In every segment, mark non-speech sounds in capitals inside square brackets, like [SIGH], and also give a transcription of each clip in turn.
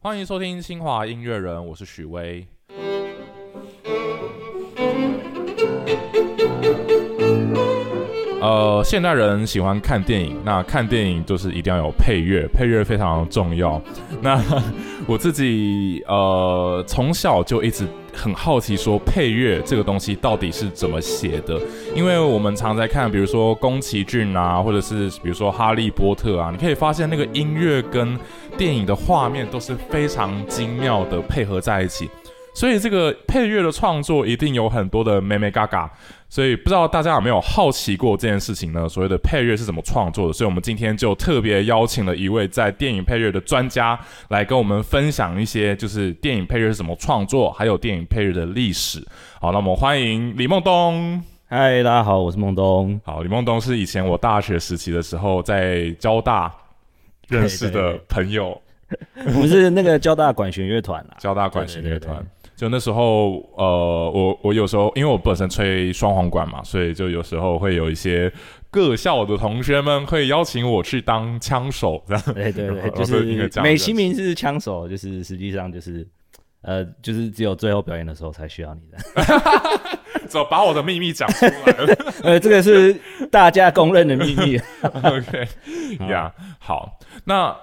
欢迎收听清华音乐人，我是许巍。呃，现代人喜欢看电影，那看电影就是一定要有配乐，配乐非常重要。[LAUGHS] 那我自己呃从小就一直很好奇，说配乐这个东西到底是怎么写的？因为我们常在看，比如说宫崎骏啊，或者是比如说哈利波特啊，你可以发现那个音乐跟电影的画面都是非常精妙的配合在一起。所以这个配乐的创作一定有很多的美美嘎嘎，所以不知道大家有没有好奇过这件事情呢？所谓的配乐是怎么创作的？所以我们今天就特别邀请了一位在电影配乐的专家来跟我们分享一些，就是电影配乐是怎么创作，还有电影配乐的历史。好，那我们欢迎李梦东。嗨，大家好，我是梦东。好，李梦东是以前我大学时期的时候在交大认识的朋友，[LAUGHS] 我们是那个交大管弦乐团啦，交大管弦乐团。就那时候，呃，我我有时候因为我本身吹双簧管嘛，所以就有时候会有一些各校的同学们会邀请我去当枪手，这样。对对对，就是美其名是枪手，就是实际上就是，呃，就是只有最后表演的时候才需要你的。[LAUGHS] 走，把我的秘密讲出来了。[LAUGHS] 呃，这个是大家公认的秘密。OK，呀，好，那。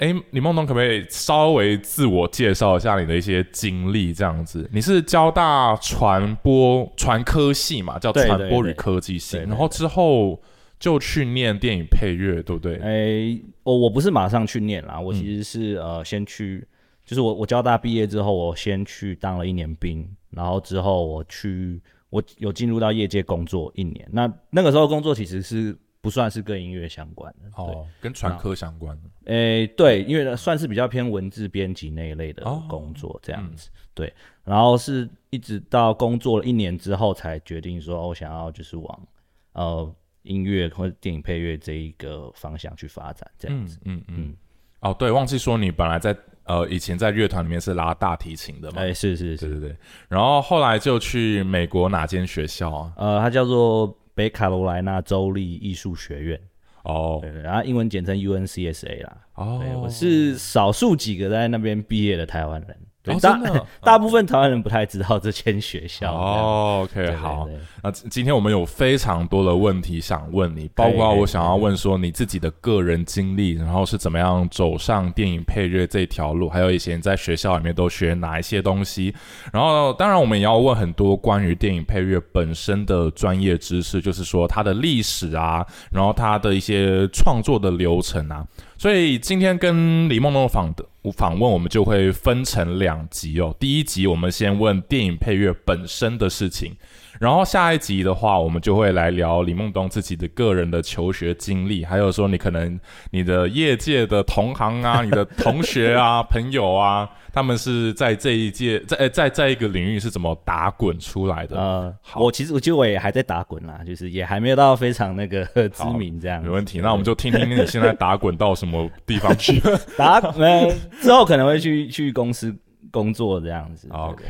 哎，李梦东可不可以稍微自我介绍一下你的一些经历？这样子，你是交大传播传科系嘛，叫传播与科技系，然后之后就去念电影配乐，对不对？哎，我我不是马上去念啦，我其实是呃先去，就是我我交大毕业之后，我先去当了一年兵，然后之后我去我有进入到业界工作一年，那那个时候工作其实是。不算是跟音乐相关的哦，跟传科相关的。诶，对，因为算是比较偏文字编辑那一类的工作这样子。对，然后是一直到工作了一年之后，才决定说我想要就是往呃音乐或者电影配乐这一个方向去发展这样子。嗯嗯。哦，对，忘记说你本来在呃以前在乐团里面是拉大提琴的嘛？哎，是是是，对对对。然后后来就去美国哪间学校啊？呃，它叫做。北卡罗来纳州立艺术学院，哦，对，然后英文简称 UNCSA 啦。哦，我是少数几个在那边毕业的台湾人。大大部分台湾人不太知道这间学校。哦，OK，好。那今天我们有非常多的问题想问你，包括我想要问说你自己的个人经历，然后是怎么样走上电影配乐这条路，还有以前在学校里面都学哪一些东西。然后，当然我们也要问很多关于电影配乐本身的专业知识，就是说它的历史啊，然后它的一些创作的流程啊。所以今天跟李梦梦访的访访问，我们就会分成两集哦。第一集我们先问电影配乐本身的事情。然后下一集的话，我们就会来聊李梦东自己的个人的求学经历，还有说你可能你的业界的同行啊，你的同学啊、朋友啊，他们是在这一届在在在一个领域是怎么打滚出来的？呃，我其实我觉得我也还在打滚啦，就是也还没有到非常那个知名这样。没问题，那我们就听听你现在打滚到什么地方去？[LAUGHS] 打没之后可能会去去公司。工作这样子，OK，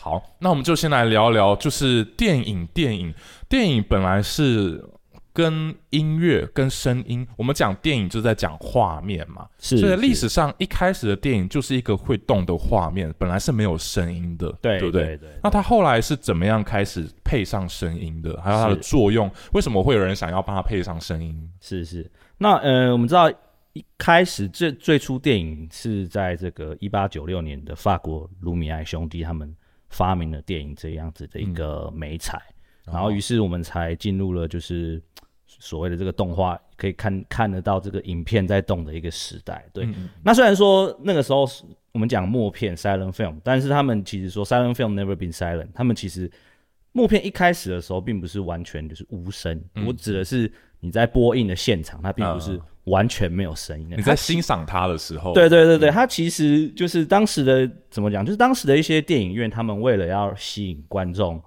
好，那我们就先来聊聊，就是电影，电影，电影本来是跟音乐、跟声音，我们讲电影就在讲画面嘛，是，所以历史上一开始的电影就是一个会动的画面，本来是没有声音的，对，对不对？那它后来是怎么样开始配上声音的？还有它的作用，为什么会有人想要帮它配上声音？是是，那呃，我们知道。一开始最最初电影是在这个一八九六年的法国卢米埃兄弟他们发明了电影这样子的一个美彩，然后于是我们才进入了就是所谓的这个动画可以看看得到这个影片在动的一个时代。对，那虽然说那个时候我们讲默片 （silent film），但是他们其实说 “silent film never been silent”，他们其实默片一开始的时候并不是完全就是无声，我指的是你在播映的现场，它并不是。完全没有声音。你在欣赏它的时候，对对对对，它其实就是当时的怎么讲？就是当时的一些电影院，他们为了要吸引观众，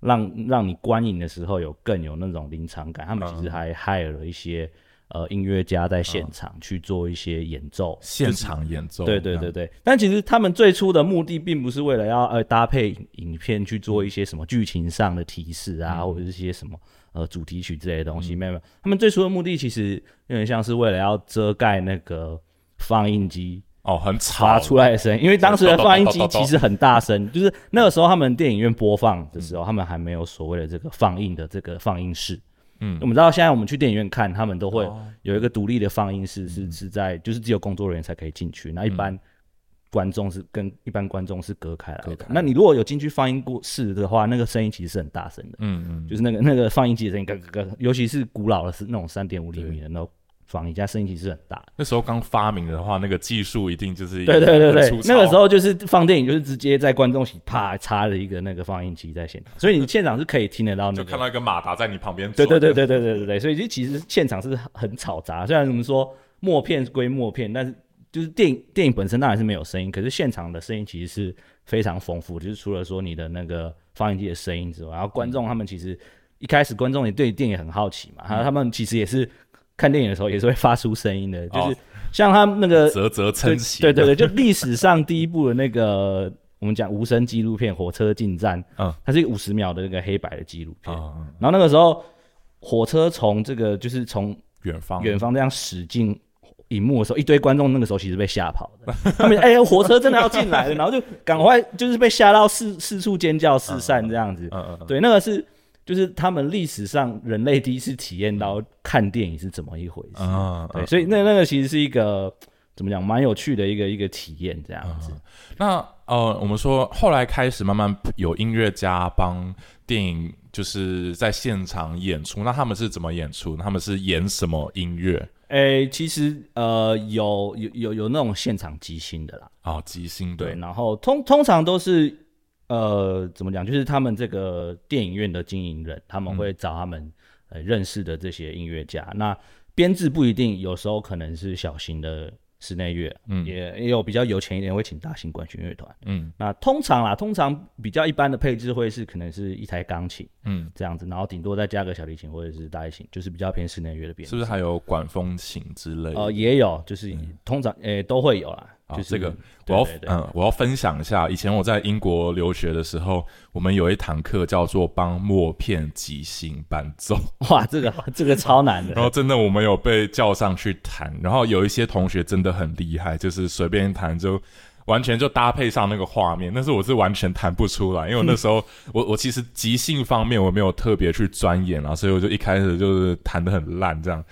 让让你观影的时候有更有那种临场感，他们其实还 hire 了一些呃音乐家在现场去做一些演奏，现场演奏。对对对对，但其实他们最初的目的并不是为了要呃搭配影片去做一些什么剧情上的提示啊，或者是些什么。呃，主题曲之类的东西，没有。他们最初的目的其实有点像是为了要遮盖那个放映机哦，很吵发出来的声音，因为当时的放映机 [LAUGHS] 其实很大声，就是那个时候他们电影院播放的时候，他们还没有所谓的这个放映的这个放映室。嗯，我们知道现在我们去电影院看，他们都会有一个独立的放映室，是是在就是只有工作人员才可以进去，那一般观众是跟一般观众是隔开来的。那你如果有进去放映过室的话，那个声音其实是很大声的。嗯嗯，就是那个那个放映机的声音，咯咯咯，尤其是古老的是那种三点五厘米的那种。放一家声音其实很大。那时候刚发明的话，那个技术一定就是对对对对，那个时候就是放电影，就是直接在观众席啪插了一个那个放映机在现场，所以你现场是可以听得到那个，就看到一个马达在你旁边。对对对对对对对对，所以其实现场是很吵杂。虽然我们说默片归默片，但是就是电影电影本身当然是没有声音，可是现场的声音其实是非常丰富。就是除了说你的那个放映机的声音之外，然后观众他们其实一开始观众也对电影很好奇嘛，然后他们其实也是。看电影的时候也是会发出声音的，就是像他那个啧啧称奇，对对对，就历史上第一部的那个 [LAUGHS] 我们讲无声纪录片《火车进站》，嗯，它是一个五十秒的那个黑白的纪录片，然后那个时候火车从这个就是从远方。远方这样驶进荧幕的时候，一堆观众那个时候其实被吓跑的，[LAUGHS] 他们哎火车真的要进来了，然后就赶快就是被吓到四四处尖叫四散这样子，嗯嗯，对，那个是。就是他们历史上人类第一次体验到看电影是怎么一回事，对，所以那那个其实是一个怎么讲，蛮有趣的一个一个体验这样子。那呃，我们说后来开始慢慢有音乐家帮电影就是在现场演出，那他们是怎么演出？他们是演什么音乐？诶，其实呃有有有有那种现场即兴的啦，哦，即兴对，然后通通常都是。呃，怎么讲？就是他们这个电影院的经营人，他们会找他们呃认识的这些音乐家。那编制不一定，有时候可能是小型的室内乐，嗯，也也有比较有钱一点会请大型管弦乐团，嗯。那通常啦，通常比较一般的配置会是可能是一台钢琴，嗯，这样子，然后顶多再加个小提琴或者是大提琴，就是比较偏室内乐的编制。是不是还有管风琴之类？呃，也有，就是通常诶都会有啦。就这个，我要嗯，我要分享一下。以前我在英国留学的时候，我们有一堂课叫做帮默片即兴伴奏。[LAUGHS] 哇，这个这个超难的。然后真的，我们有被叫上去弹，然后有一些同学真的很厉害，就是随便弹就。完全就搭配上那个画面，但是我是完全弹不出来，因为那时候 [LAUGHS] 我我其实即兴方面我没有特别去钻研啊，所以我就一开始就是弹的很烂，这样，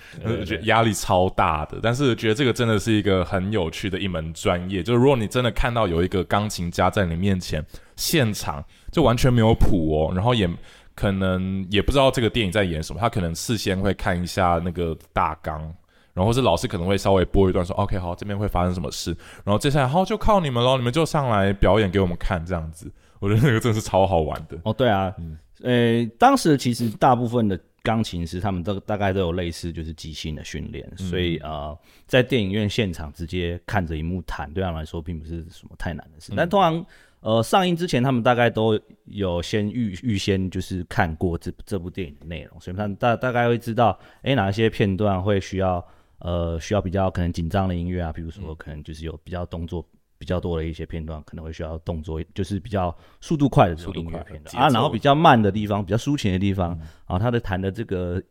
觉得压力超大的。但是觉得这个真的是一个很有趣的一门专业，就是如果你真的看到有一个钢琴家在你面前现场，就完全没有谱哦，然后也可能也不知道这个电影在演什么，他可能事先会看一下那个大纲。然后是老师可能会稍微播一段说，OK，好，这边会发生什么事，然后接下来好就靠你们喽，你们就上来表演给我们看，这样子，我觉得那个真的是超好玩的。哦，对啊，嗯，呃，当时其实大部分的钢琴师他们都大概都有类似就是即兴的训练，所以呃，在电影院现场直接看着荧幕弹，对他们来说并不是什么太难的事。但通常呃上映之前，他们大概都有先预预先就是看过这这部电影的内容，所以他们大大概会知道，哎，哪一些片段会需要。呃，需要比较可能紧张的音乐啊，比如说可能就是有比较动作比较多的一些片段，可能会需要动作，就是比较速度快的这种音乐片段啊。然后比较慢的地方，比较抒情的地方，啊，他的弹的这个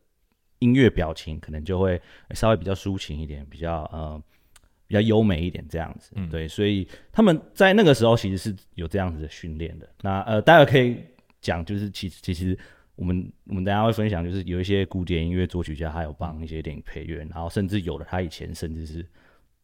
音乐表情可能就会稍微比较抒情一点，比较呃比较优美一点这样子。对，所以他们在那个时候其实是有这样子的训练的。那呃，待会可以讲，就是其实其实。我们我们等下会分享，就是有一些古典音乐作曲家，还有帮一些电影配乐，然后甚至有的他以前甚至是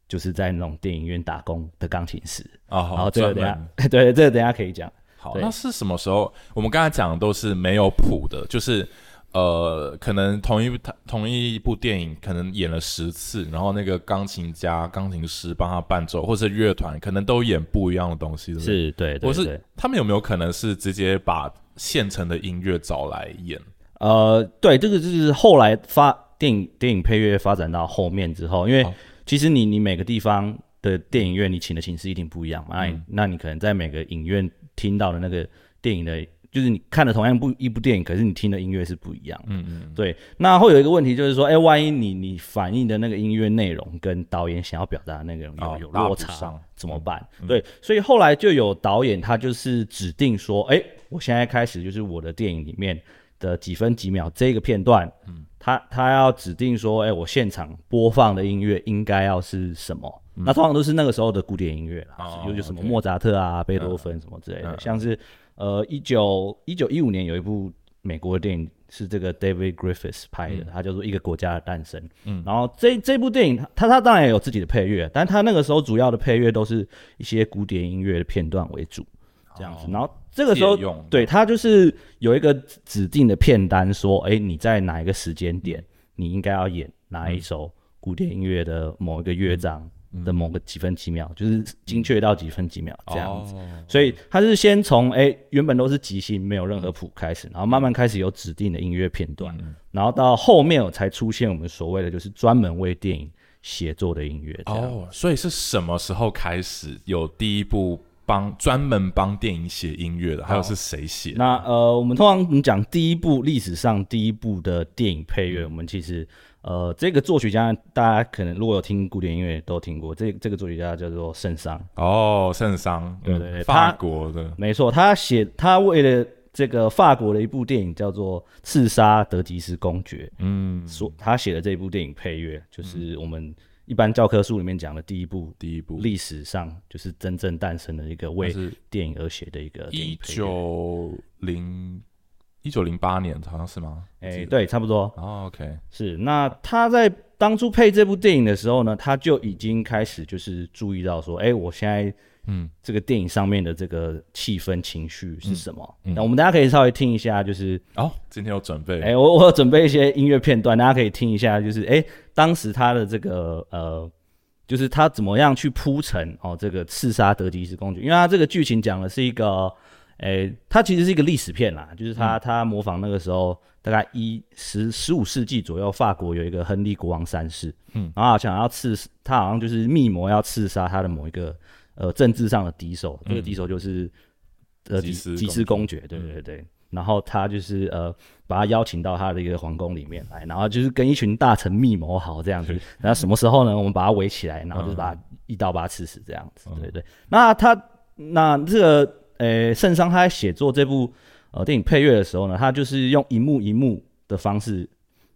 就是在那种电影院打工的钢琴师啊。好，[LAUGHS] 这个等下对这个等下可以讲。好，那是什么时候？我们刚才讲的都是没有谱的，就是呃，可能同一同一部电影可能演了十次，然后那个钢琴家、钢琴师帮他伴奏，或是乐团可能都演不一样的东西，是对，或是他们有没有可能是直接把现成的音乐找来演，呃，对，这个就是后来发电影电影配乐发展到后面之后，因为其实你你每个地方的电影院你请的形式一定不一样嘛，那那你可能在每个影院听到的那个电影的。就是你看的同样部一部电影，可是你听的音乐是不一样。嗯嗯，对。那会有一个问题，就是说，哎，万一你你反映的那个音乐内容跟导演想要表达的内容有有落差，怎么办？对，所以后来就有导演他就是指定说，哎，我现在开始就是我的电影里面的几分几秒这个片段，嗯，他他要指定说，哎，我现场播放的音乐应该要是什么？那通常都是那个时候的古典音乐啦，有有什么莫扎特啊、贝多芬什么之类的，像是呃一九一九一五年有一部美国的电影是这个 David Griffiths 拍的，他叫做《一个国家的诞生》。嗯，然后这这部电影他他当然也有自己的配乐，但他那个时候主要的配乐都是一些古典音乐的片段为主，这样子。然后这个时候对他就是有一个指定的片单，说哎你在哪一个时间点你应该要演哪一首古典音乐的某一个乐章。的某个几分几秒，就是精确到几分几秒这样子，所以他是先从哎原本都是即兴没有任何谱开始，然后慢慢开始有指定的音乐片段，然后到后面才出现我们所谓的就是专门为电影写作的音乐。哦，所以是什么时候开始有第一部帮专门帮电影写音乐的？还有是谁写？那呃，我们通常讲第一部历史上第一部的电影配乐，我们其实。呃，这个作曲家大家可能如果有听古典音乐都听过，这这个作曲家叫做圣桑。哦，圣桑，对对对，法国的，没错，他写他为了这个法国的一部电影叫做《刺杀德吉斯公爵》，嗯，所他写的这一部电影配乐，就是我们一般教科书里面讲的第一部，第一部历史上就是真正诞生的一个为电影而写的一个一九零。一九零八年好像是吗？哎，对，差不多。哦，OK，是。那他在当初配这部电影的时候呢，他就已经开始就是注意到说，哎，我现在嗯，这个电影上面的这个气氛情绪是什么？那我们大家可以稍微听一下，就是哦，今天有准备，哎，我我准备一些音乐片段，大家可以听一下，就是哎，当时他的这个呃，就是他怎么样去铺陈哦，这个刺杀德吉斯公爵，因为他这个剧情讲的是一个。诶，它其实是一个历史片啦，就是他他模仿那个时候大概一十十五世纪左右，法国有一个亨利国王三世，嗯，然后想要刺他，好像就是密谋要刺杀他的某一个呃政治上的敌手，这个敌手就是呃吉吉斯公爵，对对对，然后他就是呃把他邀请到他的一个皇宫里面来，然后就是跟一群大臣密谋好这样子，然后什么时候呢？我们把他围起来，然后就是把一刀把他刺死这样子，对对，那他那这个。诶，圣桑他在写作这部呃电影配乐的时候呢，他就是用一幕一幕的方式，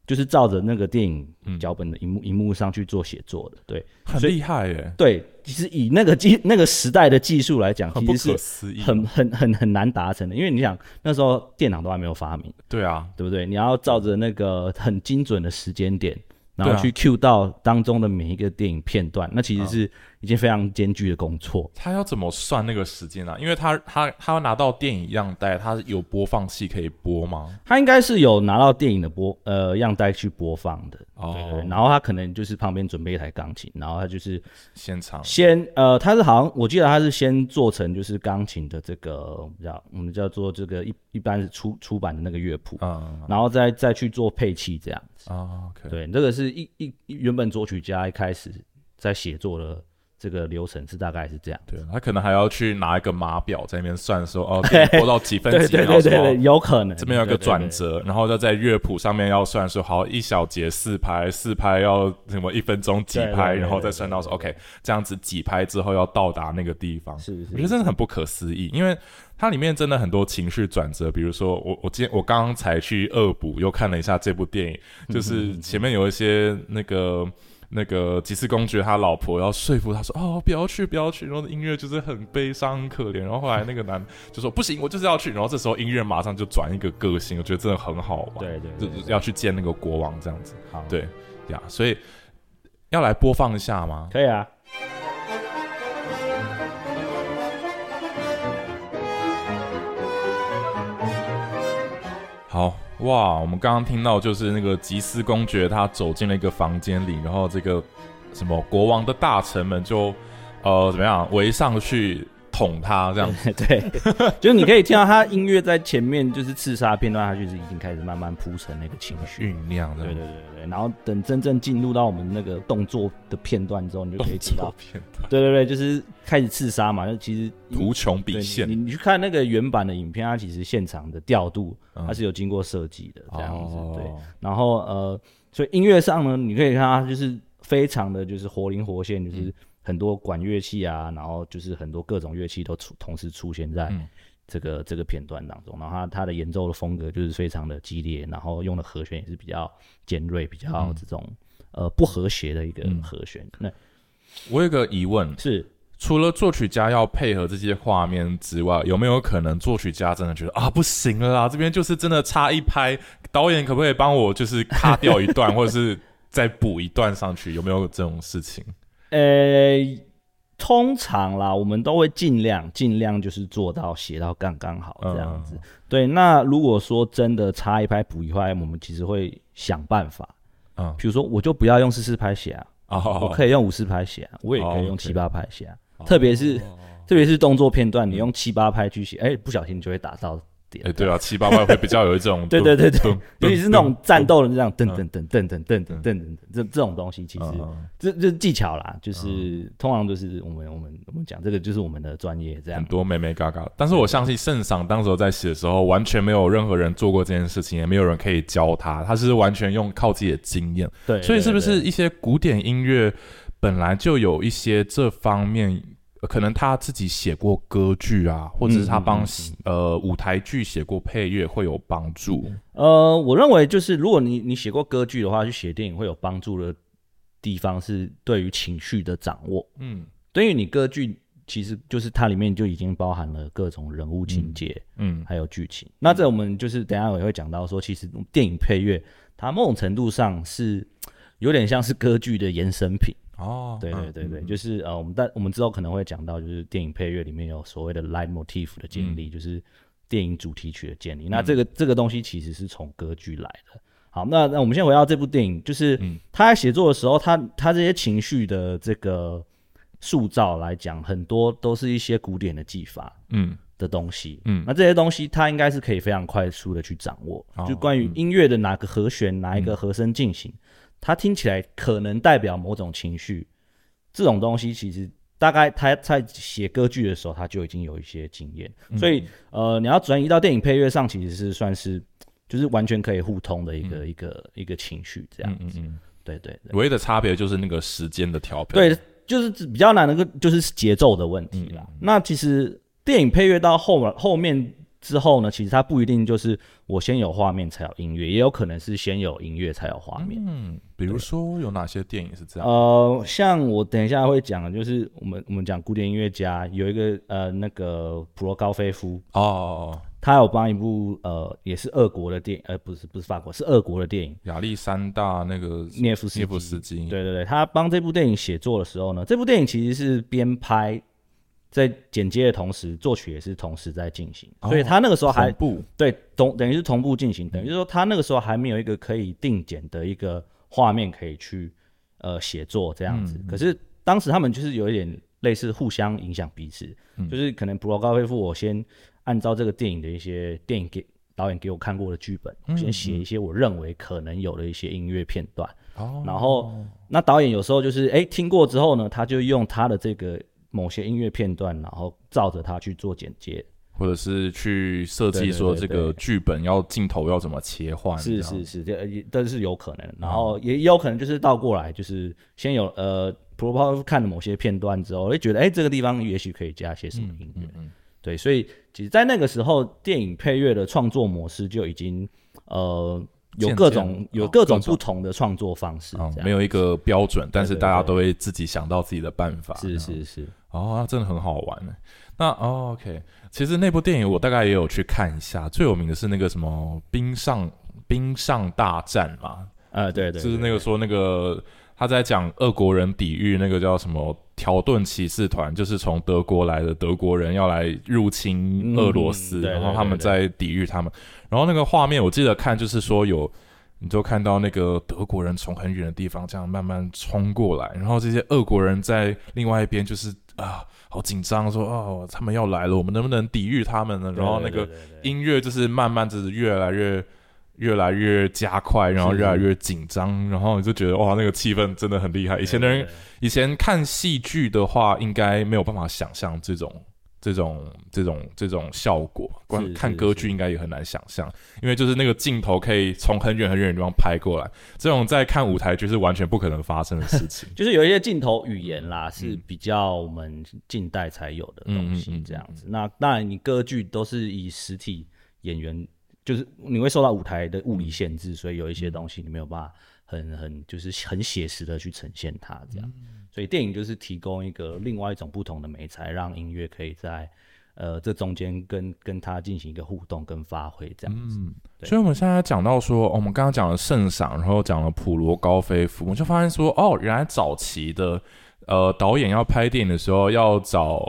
就是照着那个电影脚本的一幕一幕上去做写作的，对，很厉害耶。对，其实以那个技那个时代的技术来讲，其实是很很很很难达成的，因为你想那时候电脑都还没有发明，对啊，对不对？你要照着那个很精准的时间点。然后去 Q 到当中的每一个电影片段，那其实是一件非常艰巨的工作。他要怎么算那个时间呢？因为他他他要拿到电影样带，他有播放器可以播吗？他应该是有拿到电影的播呃样带去播放的。哦。对。然后他可能就是旁边准备一台钢琴，然后他就是现场。先呃，他是好像我记得他是先做成就是钢琴的这个叫我们叫做这个一一般是出出版的那个乐谱，嗯，然后再再去做配器这样子。啊，对，这个是一一原本作曲家一开始在写作的这个流程是大概是这样。对他可能还要去拿一个码表在那边算，说哦，[LAUGHS] 播到几分几秒对对，有可能这边有个转折，然后再在乐谱上面要算说好一小节四拍，四拍要什么一分钟几拍，然后再算到说 OK 这样子几拍之后要到达那个地方。是，我觉得真的很不可思议，因为。它里面真的很多情绪转折，比如说我我今天我刚刚才去恶补又看了一下这部电影，就是前面有一些那个那个吉斯公爵他老婆要说服他说哦不要去不要去，然后音乐就是很悲伤可怜，然后后来那个男就说不行我就是要去，然后这时候音乐马上就转一个个性，我觉得真的很好玩，对对，就要去见那个国王这样子，对呀，所以要来播放一下吗？可以啊。好哇，我们刚刚听到就是那个吉斯公爵他走进了一个房间里，然后这个什么国王的大臣们就呃怎么样围上去。捅他这样，[LAUGHS] 对，就是你可以听到他音乐在前面，就是刺杀片段，他就是已经开始慢慢铺成那个情绪酝酿的，对对对对。然后等真正进入到我们那个动作的片段之后，你就可以知道，对对对，就是开始刺杀嘛。那其实图穷匕现，你你去看那个原版的影片，它其实现场的调度它是有经过设计的这样子，对。然后呃，所以音乐上呢，你可以看它就是非常的就是活灵活现，就是。很多管乐器啊，然后就是很多各种乐器都出同时出现在这个这个片段当中，然后他他的演奏的风格就是非常的激烈，然后用的和弦也是比较尖锐、比较这种呃不和谐的一个和弦。那我有个疑问是。除了作曲家要配合这些画面之外，有没有可能作曲家真的觉得啊不行了啦，这边就是真的差一拍，导演可不可以帮我就是卡掉一段，[LAUGHS] 或者是再补一段上去？有没有这种事情？呃，通常啦，我们都会尽量尽量就是做到写到刚刚好这样子。对，那如果说真的差一拍补一拍，我们其实会想办法。嗯，比如说我就不要用四四拍写啊，我可以用五四拍写啊，我也可以用七八拍写啊。特别是，特别是动作片段，你用七八拍去写，哎，不小心就会打到点。哎，对啊，七八拍会比较有一种，[LAUGHS] 对对对对，尤其是那种战斗的这样，噔噔噔噔噔噔噔噔噔，这这种东西，其实这这技巧啦，就是通常都是我们我们我们讲这个就是我们的专业这样。很多美美嘎嘎，但是我相信圣赏当时在写的时候，完全没有任何人做过这件事情，也没有人可以教他，他是完全用靠自己的经验。对，所以是不是一些古典音乐本来就有一些这方面？可能他自己写过歌剧啊，或者是他帮呃舞台剧写过配乐会有帮助。呃，我认为就是如果你你写过歌剧的话，去写电影会有帮助的地方是对于情绪的掌握。嗯，对于你歌剧其实就是它里面就已经包含了各种人物情节，嗯，还有剧情。那这我们就是等下也会讲到说，其实电影配乐它某种程度上是有点像是歌剧的延伸品。哦，对对对对，就是呃，我们但我们之后可能会讲到，就是电影配乐里面有所谓的 light motif 的建立，就是电影主题曲的建立。那这个这个东西其实是从歌剧来的。好，那那我们先回到这部电影，就是他在写作的时候，他他这些情绪的这个塑造来讲，很多都是一些古典的技法，嗯。的东西，嗯，那这些东西他应该是可以非常快速的去掌握，就关于音乐的哪个和弦，哪一个和声进行。它听起来可能代表某种情绪，这种东西其实大概他在写歌剧的时候他就已经有一些经验，所以呃，你要转移到电影配乐上，其实是算是就是完全可以互通的一个一个一个情绪这样子。对对，唯一的差别就是那个时间的调配，对，就是比较难的个，就是节奏的问题啦。那其实电影配乐到后面后面。之后呢，其实它不一定就是我先有画面才有音乐，也有可能是先有音乐才有画面。嗯，比如说有哪些电影是这样？呃，像我等一下会讲的，就是我们我们讲古典音乐家有一个呃那个普罗高菲夫哦，他有帮一部呃也是俄国的电影，呃不是不是法国是俄国的电影，亚历山大那个涅夫斯涅夫斯基。对对对，他帮这部电影写作的时候呢，这部电影其实是边拍。在剪接的同时，作曲也是同时在进行，所以他那个时候还不对同等于是同步进行，等于说他那个时候还没有一个可以定剪的一个画面可以去呃写作这样子。可是当时他们就是有一点类似互相影响彼此，就是可能普罗高菲夫我先按照这个电影的一些电影给导演给我看过的剧本，先写一些我认为可能有的一些音乐片段，然后那导演有时候就是哎听过之后呢，他就用他的这个。某些音乐片段，然后照着它去做剪接，或者是去设计说这个剧本要镜头要怎么切换，是是是，这都是有可能。然后也有可能就是倒过来，就是先有呃，普罗波夫看了某些片段之后，会觉得哎，这个地方也许可以加些什么音乐。对，所以其实，在那个时候，电影配乐的创作模式就已经呃。有各种有各种不同的创作方式，没有一个标准，但是大家都会自己想到自己的办法。是是是，哦，那真的很好玩呢。那 OK，其实那部电影我大概也有去看一下，最有名的是那个什么冰上冰上大战嘛。呃，对对，就是那个说那个他在讲俄国人抵御那个叫什么条顿骑士团，就是从德国来的德国人要来入侵俄罗斯，然后他们在抵御他们。然后那个画面，我记得看就是说有，你就看到那个德国人从很远的地方这样慢慢冲过来，然后这些俄国人在另外一边就是啊，好紧张，说哦，他们要来了，我们能不能抵御他们呢？然后那个音乐就是慢慢就是越来越越来越加快，然后越来越紧张，然后你就觉得哇，那个气氛真的很厉害。以前的人以前看戏剧的话，应该没有办法想象这种。这种这种这种效果，观看歌剧应该也很难想象，因为就是那个镜头可以从很远很远的地方拍过来，这种在看舞台剧是完全不可能发生的事情。[LAUGHS] 就是有一些镜头语言啦，是比较我们近代才有的东西，这样子。那当然，你歌剧都是以实体演员，就是你会受到舞台的物理限制，所以有一些东西你没有办法。很很就是很写实的去呈现它这样。所以电影就是提供一个另外一种不同的美材，让音乐可以在呃这中间跟跟它进行一个互动跟发挥这样子。所以我们现在讲到说，我们刚刚讲了圣赏，然后讲了普罗高菲夫，我就发现说，哦，原来早期的呃导演要拍电影的时候要找。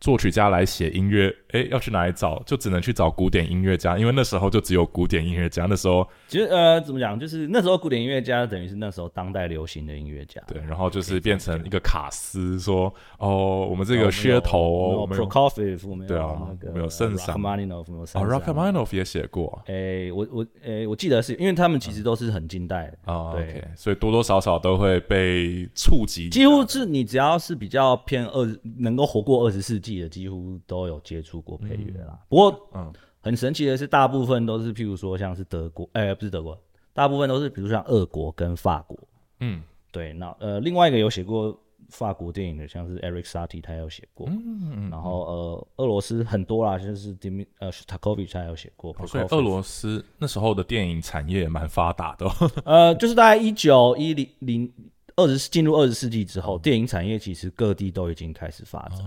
作曲家来写音乐，哎，要去哪里找？就只能去找古典音乐家，因为那时候就只有古典音乐家。那时候其实呃，怎么讲？就是那时候古典音乐家等于是那时候当代流行的音乐家。对，然后就是变成一个卡斯，说哦，我们这个噱头，Prokofiev 对啊，没有圣上，Rachmaninoff 没有圣上，Rachmaninoff 也写过。哎，我我哎，我记得是因为他们其实都是很近代的啊。OK，所以多多少少都会被触及。几乎是你只要是比较偏二，能够活过二十世纪。的几乎都有接触过配乐啦，不过嗯，很神奇的是，大部分都是譬如说像是德国，哎，不是德国，大部分都是比如像俄国跟法国，嗯，对，那呃，另外一个有写过法国电影的，像是 Eric Satie，他有写过，嗯嗯，然后呃，俄罗斯很多啦，就是 Dim 呃 Shtakovich 他有写过，所以俄罗斯那时候的电影产业蛮发达的，[LAUGHS] 呃，就是大概一九一零零。二十进入二十世纪之后，电影产业其实各地都已经开始发展。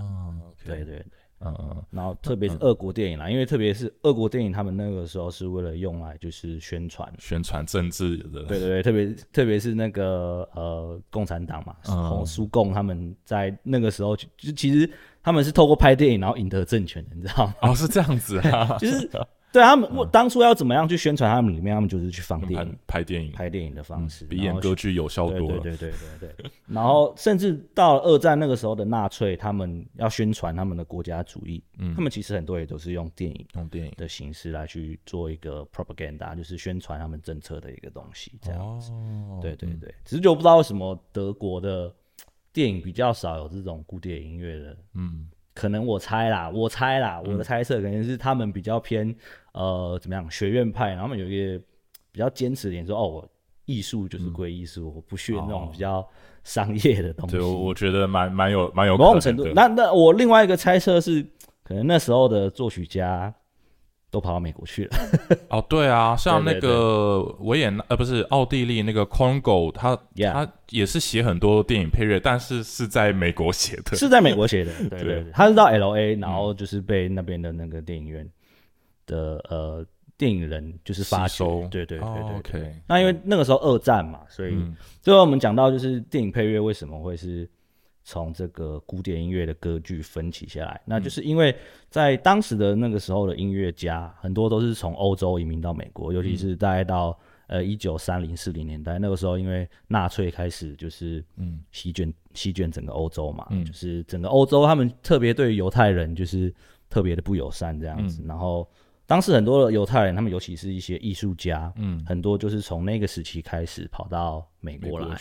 对对对，嗯嗯。然后特别是俄国电影啦，因为特别是俄国电影，他们那个时候是为了用来就是宣传、宣传政治的。对对对，特别特别是那个呃共产党嘛，红苏共他们在那个时候就其实他们是透过拍电影然后赢得政权的，你知道吗？哦，是这样子啊，[LAUGHS] 就是。对他们，我当初要怎么样去宣传他们里面，他们就是去放电影、拍电影、拍电影的方式，比演歌剧有效多了。对对对对对。然后甚至到了二战那个时候的纳粹，他们要宣传他们的国家主义，他们其实很多也都是用电影、用电影的形式来去做一个 propaganda，就是宣传他们政策的一个东西，这样子。对对对，只是就不知道为什么德国的电影比较少有这种古典音乐的，嗯。可能我猜啦，我猜啦，我的猜测可能是他们比较偏呃怎么样学院派，然后他们有一个比较坚持点说哦，艺术就是归艺术，我不屑那种比较商业的东西。对，我觉得蛮蛮有蛮有某种程度。那那我另外一个猜测是，可能那时候的作曲家。都跑到美国去了。[LAUGHS] 哦，对啊，像那个维也纳，呃，不是奥地利那个 Congo，他他也是写很多电影配乐，但是是在美国写的，是在美国写的。对对，他是到 L A，然后就是被那边的那个电影院的呃电影人就是发收。对对对对对。那因为那个时候二战嘛，所以最后我们讲到就是电影配乐为什么会是。从这个古典音乐的歌剧分起下来，那就是因为在当时的那个时候的音乐家很多都是从欧洲移民到美国，尤其是大概到呃一九三零四零年代，那个时候因为纳粹开始就是嗯。席卷席卷整个欧洲嘛，就是整个欧洲他们特别对犹太人就是特别的不友善这样子，然后当时很多的犹太人，他们尤其是一些艺术家，嗯，很多就是从那个时期开始跑到美国来。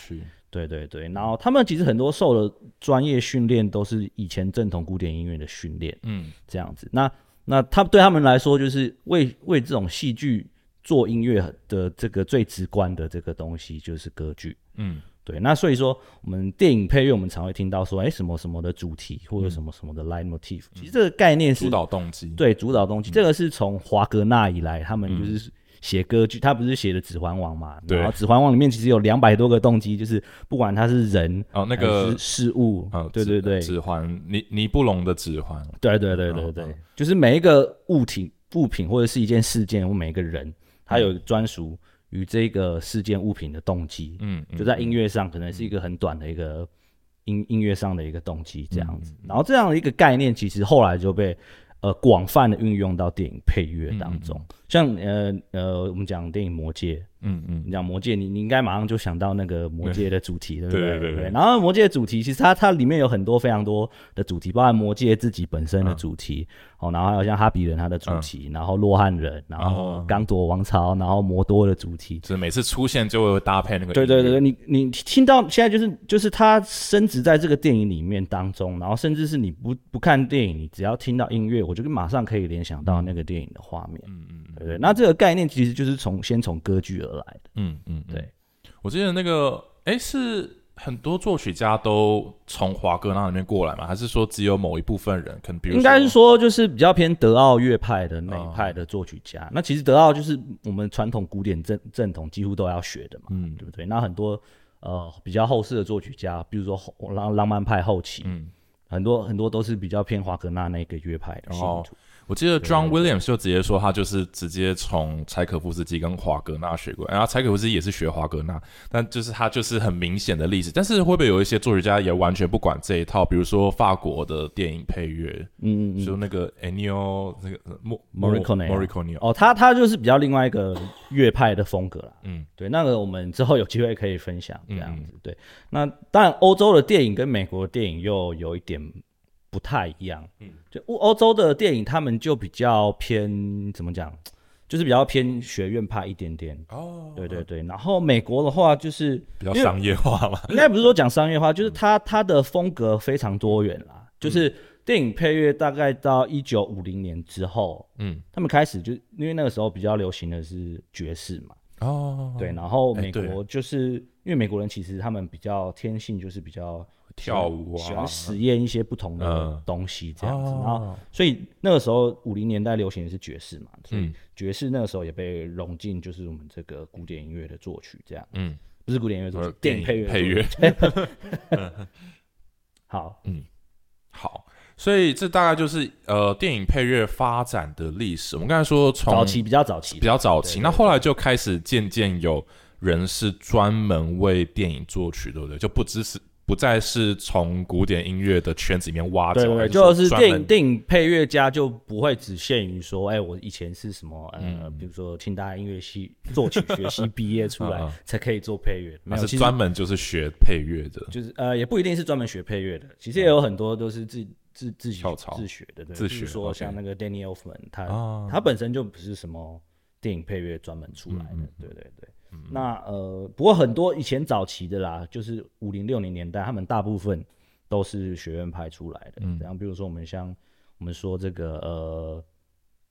对对对，然后他们其实很多受的专业训练都是以前正统古典音乐的训练，嗯，这样子。那那他对他们来说，就是为为这种戏剧做音乐的这个最直观的这个东西，就是歌剧，嗯，对。那所以说，我们电影配乐，我们常会听到说，哎，什么什么的主题或者什么什么的 line motif，其实这个概念是主导动机，对，主导动机，这个是从华格纳以来，他们就是。写歌剧，他不是写的《指环王》嘛？然后《指环王》里面其实有两百多个动机，就是不管他是人哦，那个事物，对对对，指环尼尼布隆的指环，对对对对对，就是每一个物体、物品或者是一件事件，或每一个人，他有专属于这个事件物品的动机。嗯，就在音乐上，可能是一个很短的一个音音乐上的一个动机这样子。然后这样的一个概念，其实后来就被。呃，广泛的运用到电影配乐当中，像呃呃，我们讲电影《魔戒》。嗯嗯，你讲魔戒，你你应该马上就想到那个魔戒的主题，对不对？对对对。然后魔戒的主题，其实它它里面有很多非常多的主题，包含魔戒自己本身的主题，哦，然后还有像哈比人他的主题，然后洛汉人，然后刚铎王朝，然后魔多的主题，就是每次出现就会搭配那个。对对对，你你听到现在就是就是他升值在这个电影里面当中，然后甚至是你不不看电影，你只要听到音乐，我就马上可以联想到那个电影的画面。嗯嗯，对对。那这个概念其实就是从先从歌剧而。来的，嗯嗯，对，我记得那个，哎，是很多作曲家都从华格纳那边过来嘛？还是说只有某一部分人？可能比如应该是说，就是比较偏德奥乐派的那一派的作曲家。那其实德奥就是我们传统古典正正统几乎都要学的嘛，嗯，对不对？那很多呃比较后世的作曲家，比如说浪浪漫派后期，嗯，很多很多都是比较偏华格纳那个乐派的信徒。我记得 John Williams 就直接说，他就是直接从柴可夫斯基跟华格纳学过，然后柴可夫斯基也是学华格纳，但就是他就是很明显的例子。但是会不会有一些作曲家也完全不管这一套？比如说法国的电影配乐，嗯嗯嗯，就那个 Ennio 那个 Morricone，哦，他他就是比较另外一个乐派的风格啦。嗯，对，那个我们之后有机会可以分享这样子。对，那当然欧洲的电影跟美国的电影又有一点。不太一样，嗯，就欧欧洲的电影，他们就比较偏怎么讲，就是比较偏学院派一点点。哦，对对对。然后美国的话，就是比较商业化嘛，[LAUGHS] 应该不是说讲商业化，就是它它的风格非常多元啦。就是电影配乐大概到一九五零年之后，嗯，他们开始就因为那个时候比较流行的是爵士嘛，哦，对。然后美国就是因为美国人其实他们比较天性就是比较。跳舞啊，喜欢实验一些不同的东西，这样子。然后，所以那个时候五零年代流行的是爵士嘛，所以爵士那个时候也被融进，就是我们这个古典音乐的作曲这样。嗯，不是古典音乐作曲，电影配乐。配乐。[LAUGHS] 好，嗯，好。所以这大概就是呃电影配乐发展的历史。我们刚才说从早期比较早期，比较早期，那后来就开始渐渐有人是专门为电影作曲，对不对？就不只是。不再是从古典音乐的圈子里面挖走，对对，就是电影电影配乐家就不会只限于说，哎，我以前是什么呃，比如说清大音乐系作曲学系毕业出来才可以做配乐，那是专门就是学配乐的，就是呃，也不一定是专门学配乐的，其实也有很多都是自自自己自学的，对，自学说像那个 Danny Elfman，他他本身就不是什么电影配乐专门出来的，对对对。那呃，不过很多以前早期的啦，就是五零六零年代，他们大部分都是学院派出来的。嗯，然后比如说我们像我们说这个呃，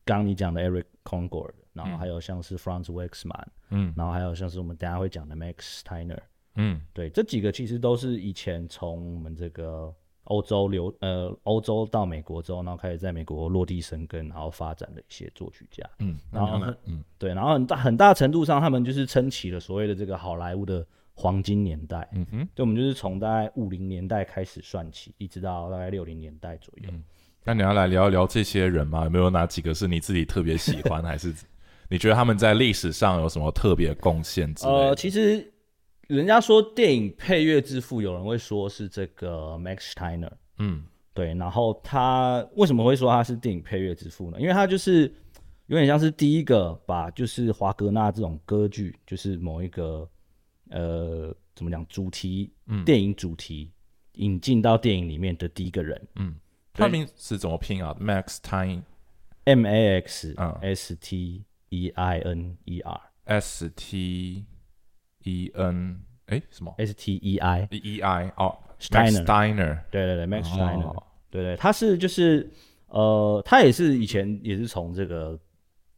刚你讲的 Eric Concord，然后还有像是 Franz Waxman，嗯，然后还有像是我们等下会讲的 Max Steiner，嗯，对，这几个其实都是以前从我们这个。欧洲流呃，欧洲到美国之后，然后开始在美国落地生根，然后发展的一些作曲家，嗯，然后嗯，对，然后很大很大程度上，他们就是撑起了所谓的这个好莱坞的黄金年代，嗯哼，对我们就是从大概五零年代开始算起，一直到大概六零年代左右。那你要来聊一聊这些人吗？有没有哪几个是你自己特别喜欢，还是 [LAUGHS] 你觉得他们在历史上有什么特别贡献之类？呃，其实。人家说电影配乐之父，有人会说是这个 Max Steiner，嗯，对。然后他为什么会说他是电影配乐之父呢？因为他就是有点像是第一个把就是华格纳这种歌剧，就是某一个呃怎么讲主题，嗯，电影主题引进到电影里面的第一个人。嗯，他名是怎么拼啊？Max Steiner，M A X S T E I N E R，S T。E N 哎什么？S T E I E I 哦，Steiner。对对对，Max Steiner 对对，他是就是呃，他也是以前也是从这个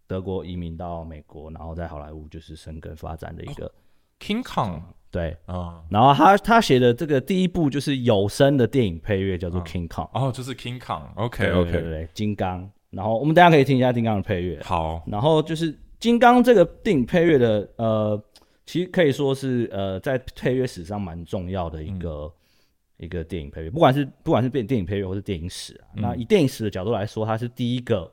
德国移民到美国，然后在好莱坞就是生根发展的一个 King Kong 对。啊，然后他他写的这个第一部就是有声的电影配乐叫做 King Kong 哦，就是 King Kong OK OK 对对金刚，然后我们大家可以听一下金刚的配乐。好，然后就是金刚这个电影配乐的呃。其实可以说是呃，在配乐史上蛮重要的一个一个电影配乐，不管是不管是电电影配乐或是电影史啊，那以电影史的角度来说，它是第一个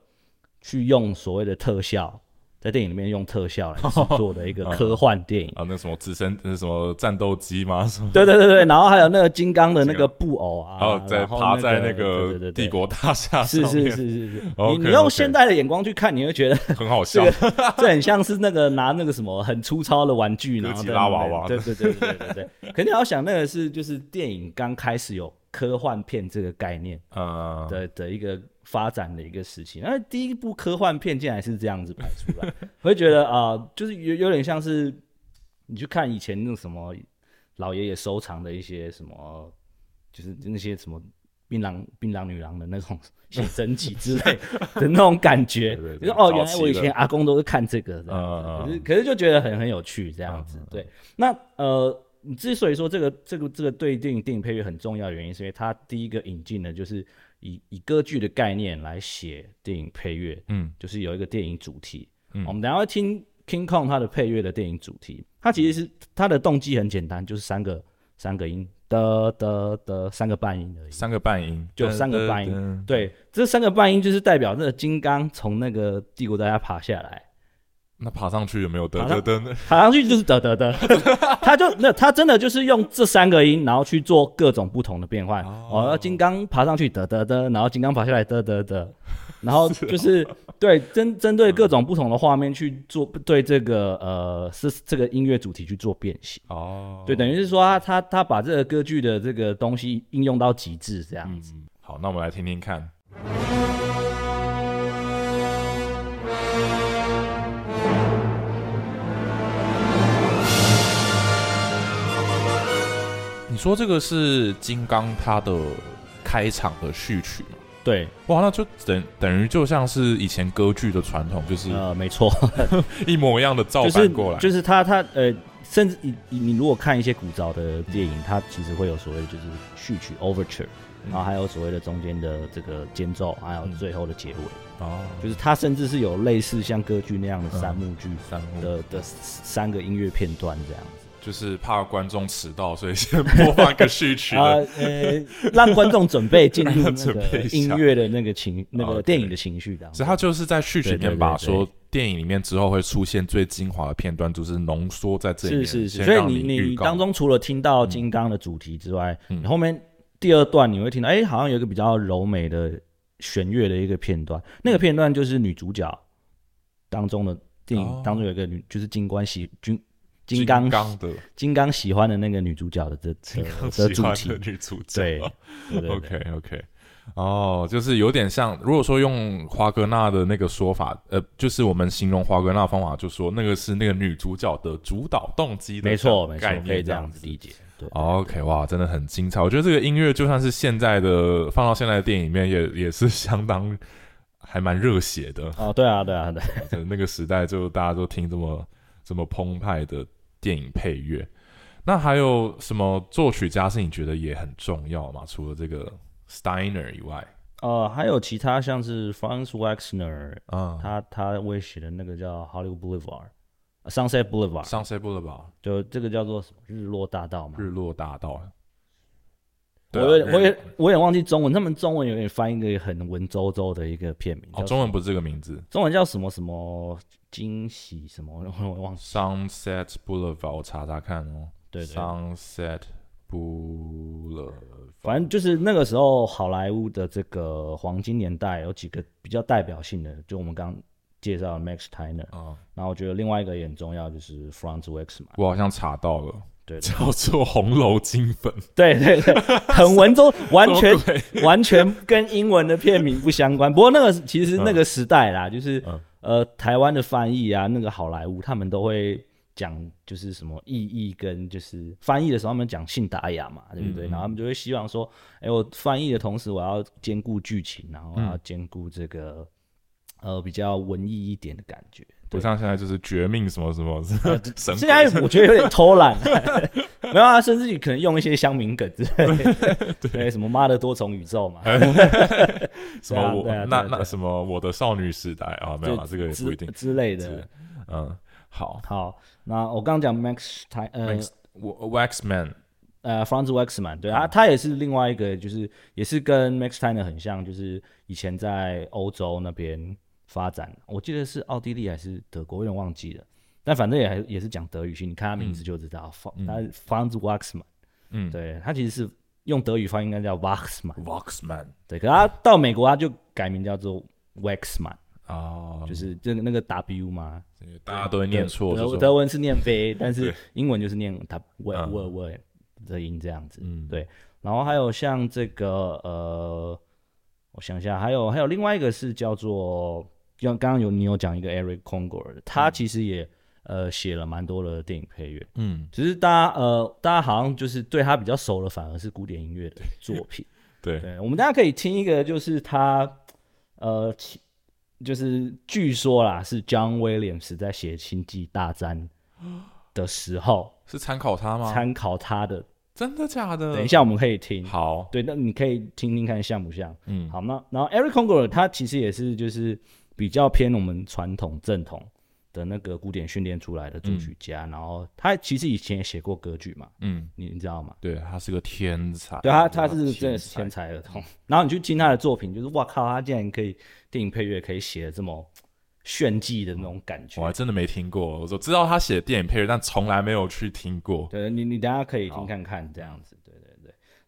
去用所谓的特效。在电影里面用特效来 [LAUGHS] 制作的一个科幻电影。啊，那什么直升那什么战斗机吗？对对对对，[LAUGHS] 然后还有那个金刚的那个布偶啊，然后在爬在那个帝国大厦上是是是是是，你你用现代的眼光去看，你会觉得很好笑，这很像是那个拿那个什么很粗糙的玩具，然后拉娃娃，对对对对对对，肯定 [LAUGHS] 要想那个是就是电影刚开始有科幻片这个概念啊的的一个。发展的一个时期，那第一部科幻片竟然是这样子拍出来，我 [LAUGHS] 会觉得啊，就是有有点像是你去看以前那种什么老爷爷收藏的一些什么，就是那些什么槟榔槟榔女郎的那种写真集之类 [LAUGHS] 的那种感觉。你说哦，原来我以前阿公都是看这个的，可是可是就觉得很很有趣这样子。对，那呃，你之所以说这个这个这个对电影电影配乐很重要的原因，是因为它第一个引进的就是以以歌剧的概念来写电影配乐，嗯，就是有一个电影主题。嗯我们等下会听 King Kong 它的配乐的电影主题，它其实是它的动机很简单，就是三个三个音的的的三个半音而已。三个半音，就三个半音音，对，这三个半音就是代表那个金刚从那个帝国大厦爬下来，那爬上去有没有得得得呢？爬上去就是得得得，[LAUGHS] 他就那他真的就是用这三个音，然后去做各种不同的变换。哦哦，金刚爬上去得得得，然后金刚爬下来得得得，然后 [LAUGHS] 就是对针针对各种不同的画面去做对这个呃是这个音乐主题去做变形。哦，对，等于是说他他他把这个歌剧的这个东西应用到极致，这样子。嗯，好，那我们来听听看。你说这个是金刚它的开场的序曲吗？对，哇，那就等等于就像是以前歌剧的传统，就是呃，没错。[LAUGHS] 一模一样的照就是搬过来。就是他他呃，甚至你你你如果看一些古早的电影，它其实会有所谓就是序曲 overture，然后还有所谓的中间的这个间奏，还有嗯最后的结尾，哦，就是它甚至是有类似像歌剧那样的嗯三幕剧的的三个音乐片段这样子。就是怕观众迟到，所以先播放一个序曲 [LAUGHS] 啊的。呃，让观众准备进入那个 [LAUGHS] 音乐的那个情那个电影的情绪当中。所以他就是在序曲里面把说电影里面之后会出现最精华的片段，就是浓缩在这里面。是是是，所以你你当中除了听到金刚的主题之外，嗯你后面第二段你会听到，哎、好像有一个比较柔美的弦乐的一个片段，那个片段就是女主角当中的电影、哦当中有一个女，就是金冠喜金金刚刚的金刚喜欢的那个女主角的这金刚的的主题的，女主角。对对对对 OK OK，哦，就是有点像，如果说用华格纳的那个说法，呃，就是我们形容华格纳的方法，就说那个是那个女主角的主导动机的没错没错可以这样样子理解。对 OK，哇，真的很精彩。我觉得这个音乐就算是现在的放到现在的电影里面也，也是相当还蛮热血的。哦，对啊对啊对，就 [LAUGHS] 那个时代，就大家都听这么这么澎湃的电影配乐。那还有什么作曲家是你觉得也很重要吗？除了这个 Steiner 以外，呃，还有其他像是 Franz Wexner，啊、他他为写的那个叫 Hollywood Boulevard。Sunset Boulevard，Sunset Boulevard 就这个叫做什么日落大道嘛？日落大道。我我也我也忘记中文，他们中文有点翻译一个很文绉绉的一个片名，哦，中文不是这个名字中文叫什么什么惊喜什么，我 [LAUGHS] 我忘了。，Sunset Boulevard，我查查看哦。对对，Sunset Boulevard，反正就是那个时候好莱坞的这个黄金年代有几个比较代表性的，就我们刚刚介绍的 Max Steiner，啊，然后我觉得另外一个也很重要，就是 Franz Wexman。我好像查到了，对对叫做红楼金粉，对对对，[LAUGHS] 很文绉，完全完全跟英文的片名不相关。不过那个其实那个时代啦，就是、嗯呃台湾的翻译啊，那个好莱坞他们都会讲就是什么意义跟就是翻译的时候他们讲信达雅嘛，对不对？嗯嗯然后他们就会希望说，哎、我翻译的同时我要兼顾剧情，然后我要兼顾这个、呃比较文艺一点的感觉。不像现在就是绝命什么什么 [LAUGHS] 神现在我觉得有点偷懒，[LAUGHS] 没有啊，甚至于可能用一些乡民梗之类的，对，什么妈的多重宇宙嘛，[LAUGHS] 什么我那那什么我的少女时代啊，没有啊，这个也不一定之。之类的。嗯，好好，那我刚刚讲 Max 台呃我 Waxman 呃 Franz Waxman，对嗯啊，他也是另外一个，就是也是跟 Max Steiner 很像，就是以前在欧洲那边发展，我记得是奥地利还是德国，有点忘记了。但反正也还也是讲德语系，你看他名字就知道，嗯。他 Franz Waxman，嗯。对他其实是用德语发音应该叫 Waxman，Waxman 对，可他到美国他就改名叫做 Waxman，哦，就是这个那个 W 嘛，大家都会念错，德德文是念 V，[LAUGHS] 但是英文就是念它 w 嗯 w w 的音这样子。嗯。对，然后还有像这个呃，我想一下，还有还有另外一个是叫做，像刚刚有你有讲一个 Eric Kongor 的，他其实也、呃写了蛮多的电影配乐，嗯，只是大家呃大家好像就是对他比较熟的，反而是古典音乐的作品。[LAUGHS] 对，对，我们大家可以听一个，就是他，呃，其就是据说啦，是 John Williams 在写《星际大战》的时候，[GASPS] 是参考他吗？参考他的，真的假的？等一下我们可以听。好，对，那你可以听听看像不像？嗯，好，那然后 Eric Conger 他其实也是就是比较偏我们传统正统的那个古典训练出来的作曲家，然后他其实以前也写过歌剧嘛，嗯，你你知道吗？对他是个天才，对他他是真的是天天才儿童。然后你去听他的作品，就是哇靠，他竟然可以电影配乐可以写的这么炫技的那种感觉我。还真的没听过。我说知道他写的电影配乐，但从来没有去听过。对你你等一下可以听看看这样子。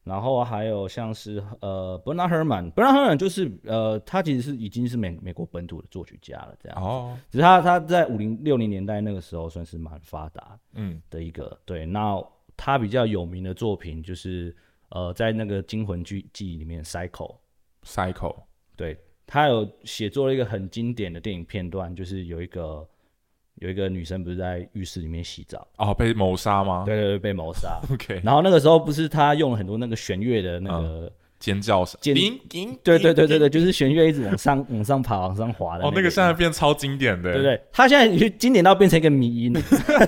然后还有像是呃 Bernard Herrmann，Bernard Herrmann 就是呃他其实是已经是美美国本土的作曲家了，这样。哦，只是他他在五零六零年代那个时候算是蛮发达嗯的一个对。那他比较有名的作品就是呃在那个《惊魂剧记》里面《Cycle》，，Cycle，对他有写作了一个很经典的电影片段，就是有一个有一个女生不是在浴室里面洗澡，哦，被谋杀吗？对对对，被谋杀。[LAUGHS] OK，然后那个时候不是他用了很多那个弦乐的那个，尖叫声，尖叮叮对对对对对，就是弦乐一直往上 [LAUGHS] 往上爬往上滑的、哦，那个现在变超经典的，对不对？他现在已经经典到变成一个迷音，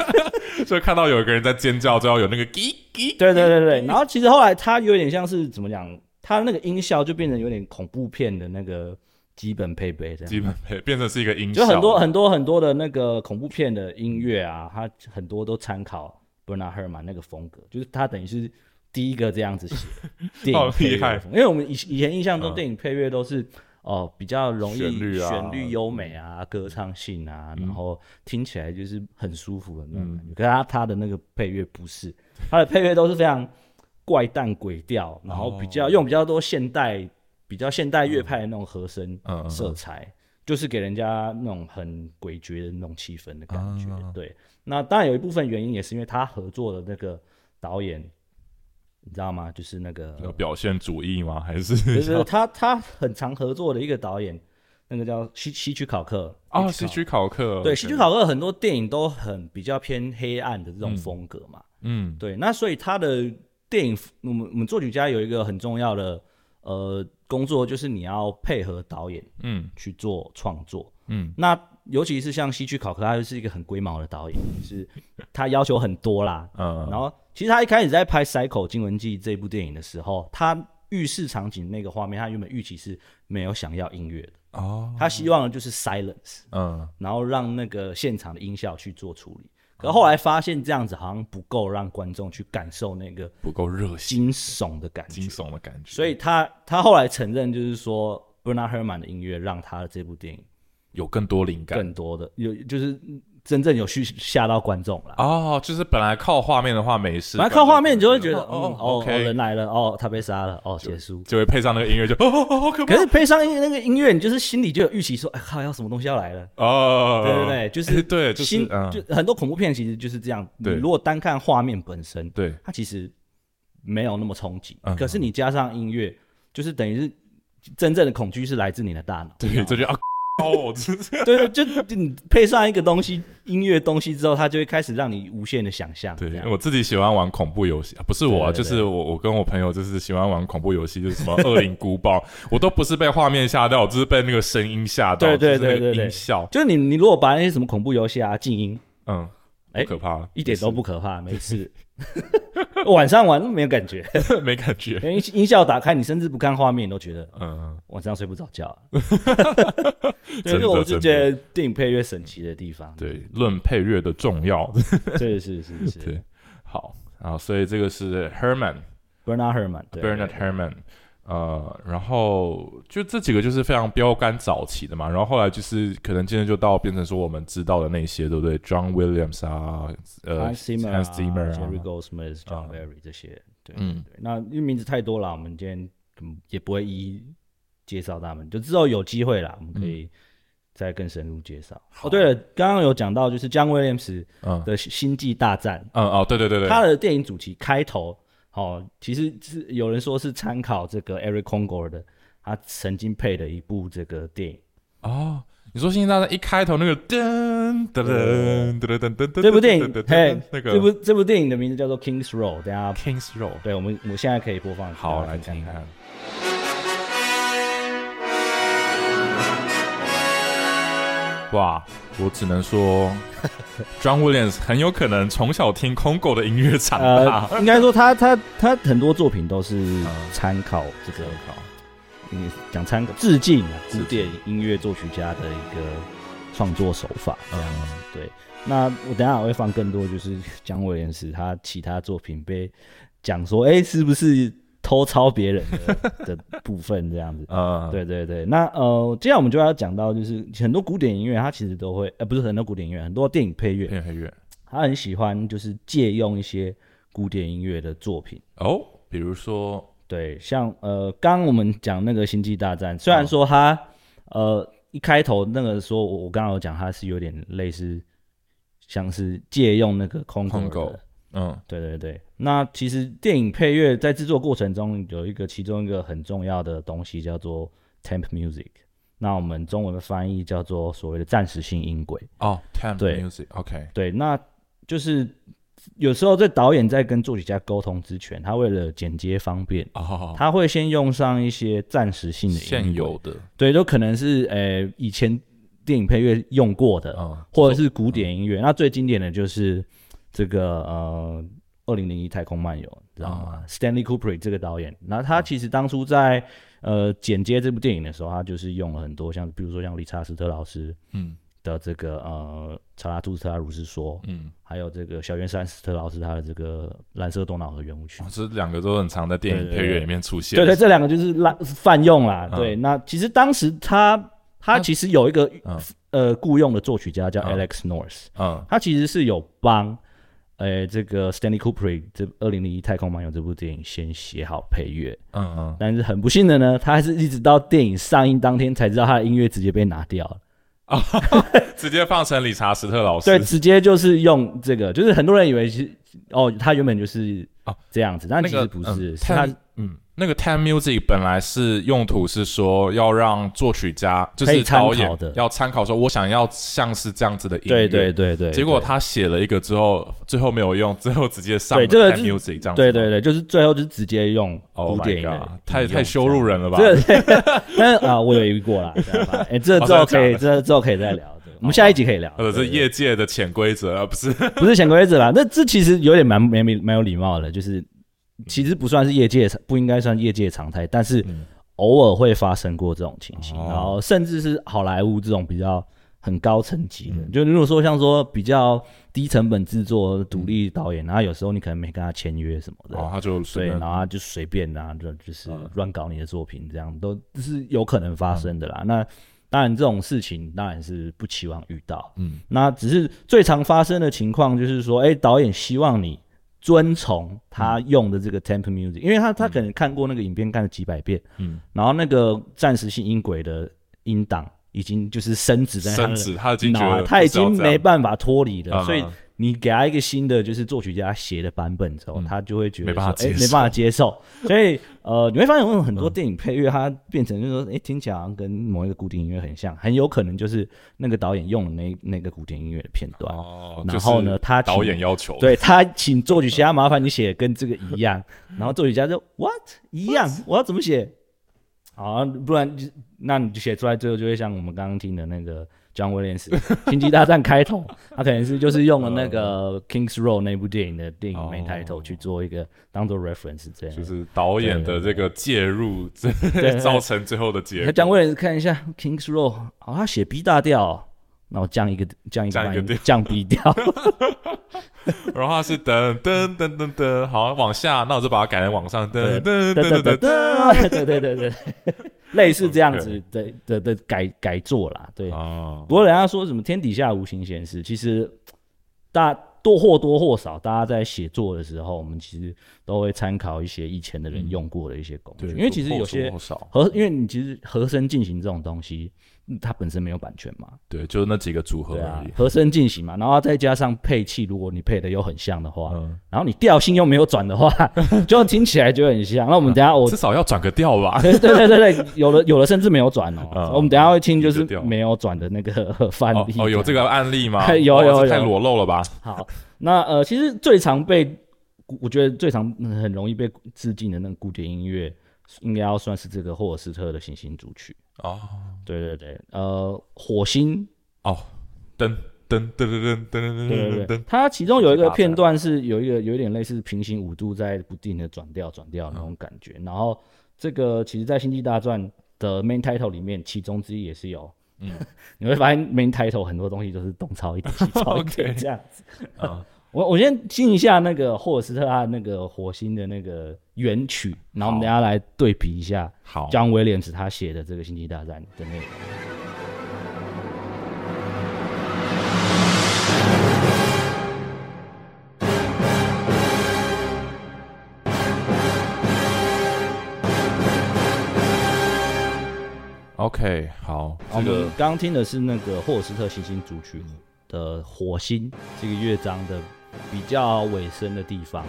[LAUGHS] 所以看到有一个人在尖叫，之后有那个叽叽，对对对对。然后其实后来他有点像是怎么讲，他那个音效就变成有点恐怖片的那个基本配备这样。基本配变成是一个音效，就很多很多很多的那个恐怖片的音乐啊，它很多都参考 Bernard Herrmann 那个风格，就是他等于是第一个这样子写 [LAUGHS] 电影配乐风因为我们以以前印象中嗯电影配乐都是哦比较容易旋律啊旋律优美啊，歌唱性啊，然后听起来就是很舒服的那种嗯感觉。可是他他的那个配乐不是，他的配乐都是非常怪诞鬼调，然后比较哦。用比较多现代比较现代乐派的那种和声。嗯嗯色彩，就是给人家那种很诡谲的那种气氛的感觉。啊对，那当然有一部分原因也是因为他合作的那个导演，你知道吗？就是那个，有表现主义吗？还是就是他他很常合作的一个导演，那个叫希希区考克。啊，希区考克，对，希区考克很多电影都很比较偏黑暗的这种风格嘛。嗯对，那所以他的电影，我们我们作曲家有一个很重要的呃工作，就是你要配合导演嗯去做创作。嗯那尤其是像西区考克，他就是一个很龟毛的导演，就是他要求很多啦。嗯，然后其实他一开始在拍《Cycle 惊魂记》这部电影的时候，他浴室场景那个画面，他原本预期是没有想要音乐的，哦，他希望的就是 silence，嗯然后让那个现场的音效去做处理。可后来发现这样子好像不够让观众去感受那个不够热心，惊悚的感觉。惊，悚的感觉，所以他他后来承认就是说，Bernard Herrmann 的音乐让他的这部电影有更多灵感。更多的有就是真正有去吓到观众了。哦，就是本来靠画面的话没事，本来靠画面你就会觉得，哦人来了，哦，他被杀了，哦，结束。就会配上那个音乐，就哦哦哦，好可怕可是配上那个音乐，你就是心里就有预期，说，哎靠，要什么东西要来了。哦，对对 [LAUGHS] 对，就是哎对，就是就很多恐怖片其实就是这样。你如果单看画面本身，对，它其实没有那么冲击嗯，可是你加上音乐，就是等于是真正的恐惧是来自你的大脑。对，这就啊，哦，这对 [LAUGHS] 对，就就你配上一个东西，音乐东西之后，它就会开始让你无限的想象。对，我自己喜欢玩恐怖游戏，啊不是我就是我，我跟我朋友就是喜欢玩恐怖游戏，就是什么恶灵古堡，我都不是被画面吓到，我只是被那个声音吓到，对对对对对。音效，就是你你如果把那些什么恐怖游戏啊静音，嗯，哎不可怕，一点都不可怕，没事。[LAUGHS] 晚上玩没有感觉，是 [LAUGHS] 没感觉，音音效打开，你甚至不看画面，你都觉得嗯，晚上睡不着觉。[LAUGHS] 这我就真的觉得电影配乐神奇的地方。对，论配乐的重要，对是是是。对，好，然后所以这个是 Herman。，Bernard Herrmann 对。Bernard Herrmann，呃，然后就这几个就是非常标杆早期的嘛，然后后来就是可能今天就到变成说我们知道的那些，对不对？John Williams 啊，呃 Hans Zimmer 啊 Hans Zimmer 啊 Jerry Goldsmith、John 啊 Barry 这些，对嗯对。那因为名字太多了，我们今天嗯也不会一一介绍他们，就之后有机会啦，我们可以再更深入介绍。哦，对了，刚刚有讲到就是 John Williams 嗯的《星际大战》，嗯哦，对对对对，他的电影主题开头，哦，其实是有人说是参考这个 Eric Congor 的，他曾经配的一部这个电影。哦，你说《星际大战》一开头那个噔噔噔噔噔噔噔，这部电影，嘿，那个这部这部电影的名字叫做 Kings Row，等一下，Kings Row，对我们我们现在可以播放，好来听听看。。哇，我只能说，[LAUGHS] John Williams 很有可能从小听空狗的音乐长大。应该说他他他很多作品都是参考这个，嗯，讲参考致敬古典音乐作曲家的一个创作手法。嗯，对。那我等下我会放更多，就是姜伟廉斯他其他作品被讲说，哎，是不是偷抄别人的的部分这样子？[LAUGHS] 啊，对对对。那呃，接下来我们就要讲到，就是很多古典音乐，它其实都会，呃，不是很多古典音乐，很多电影配乐，电影配乐，他很喜欢就是借用一些古典音乐的作品哦，比如说，对，像呃，刚我们讲那个《星际大战》，虽然说它呃一开头那个说，我我刚刚有讲，它是有点类似。像是借用那个空空狗，嗯，对对对。那其实电影配乐在制作过程中有一个其中一个很重要的东西叫做 temp music，那我们中文的翻译叫做所谓的暂时性音轨。哦，temp music，OK。对，那就是有时候在导演在跟作曲家沟通之前，他为了剪接方便，哦，他会先用上一些暂时性的现有的，对，都可能是呃以前。电影配乐用过的，或者是古典音乐，那最经典的就是这个呃，二零零一太空漫游，知道吗？Stanley Kubrick 这个导演，那他其实当初在呃剪接这部电影的时候，他就是用了很多像，比如说像理查斯特老师，嗯，的这个呃查拉图斯特拉如是说，嗯，还有这个小约山斯特老师他的这个蓝色多瑙河圆舞曲，这两个都很常在电影配乐里面出现。对对，这两个就是滥泛用啦。对，那其实当时他。他其实有一个呃雇佣的作曲家叫 Alex North，嗯，他其实是有帮呃这个 Stanley Kubrick 这二零零一太空漫游这部电影先写好配乐，嗯嗯，但是很不幸的呢，他还是一直到电影上映当天才知道他的音乐直接被拿掉了，啊，[LAUGHS] 直接放成理查斯特老师，对，直接就是用这个，就是很多人以为是哦，他原本就是哦这样子，但其实不是，他嗯。那个 time music 本来是用途是说要让作曲家就是导演要参考说，我想要像是这样子的音乐，对对对对。结果他写了一个之后，最后没有用，[LAUGHS] 最后直接上 time music 这样。对对对，就是最后就直接用古典音乐，太太羞辱人了吧？对对。[LAUGHS] 但啊，我有遇过啦，[LAUGHS] 哎，这之后可以，这之后可以再聊。我们下一集可以聊。呃，这业界的潜规则啊，不是不是潜规则啦，那这其实有点蛮没蛮有礼貌的，就是。其实不算是业界不应该算业界常态，但是偶尔会发生过这种情形，然后甚至是好莱坞这种比较很高层级的，就如果说像说比较低成本制作独立导演，然后有时候你可能没跟他签约什么的，他就对，然后他就随便啊，就就是乱搞你的作品，这样都是有可能发生的啦。那当然这种事情当然是不期望遇到，嗯，那只是最常发生的情况就是说，哎，导演希望你。遵从他用的这个 temp music，因为他他可能看过那个影片看了几百遍，嗯，然后那个暂时性音轨的音档已经就是升值在他的脑，他已经没办法脱离了，所以。你给他一个新的，就是作曲家写的版本之后，他就会觉得没办法接受，没办法接受。[LAUGHS] 所以，呃，你会发现有很多电影配乐，它变成就是说，哎，听起来好像跟某一个古典音乐很像，很有可能就是那个导演用的那那个古典音乐的片段。哦。然后呢，他导演要求，对他请作曲家麻烦你写跟这个一样，然后作曲家就 What 一样？我要怎么写？好，不然那你就写出来，最后就会像我们刚刚听的那个。John Williams，星际大战开头，他可能是就是用了那个 Kings Row 那部电影的电影名开头去做一个当做 reference，这样。就是导演的这个介入，[LAUGHS] 造成最后的结果。John Williams 看一下 Kings Row，哦，他写 B 大调，那我降一个降一个降 B 调，[LAUGHS] 然后他是噔噔噔噔噔，好往下，那我就把它改成往上噔噔噔噔噔，对对对对。类似这样子的的的改改做啦，对。不过人家说什么天底下无形闲事，其实大多或多或少，大家在写作的时候，我们其实都会参考一些以前的人用过的一些工具，因为其实有些和因为你其实和声进行这种东西。它本身没有版权嘛？对，就是那几个组合而已。和声进行嘛，然后再加上配器，如果你配的又很像的话，然后你调性又没有转的话，[LAUGHS] 就听起来就很像。那我们等下我 [LAUGHS] 至少要转个调吧？[LAUGHS] 对对对对，有的有的甚至没有转哦。我们等下会听就是没有转的那个范例。哦，有这个案例吗？有有有，太裸露了吧？好，那呃，其实最常被我觉得最常很容易被致敬的那个古典音乐，应该要算是这个霍尔斯特的行星组曲。哦，对对对，呃，火星。哦，噔噔噔噔噔噔对对对，它其中有一个片段是有一个有点类似平行五度在不定的转调转调那种感觉，然后这个其实，在星际大战的 main title 里面，其中之一也是有，嗯，[LAUGHS] 你会发现 main title 很多东西都是东抄一点西抄一点 [LAUGHS] 这样子，啊。我我先听一下那个霍尔斯特他那个火星的那个原曲，然后我们等下来对比一下，好，John Williams 他写的这个星际大战的内容。OK，好，我们刚刚听的是那个霍尔斯特行星组曲的火星这个乐章的。比较尾声的地方，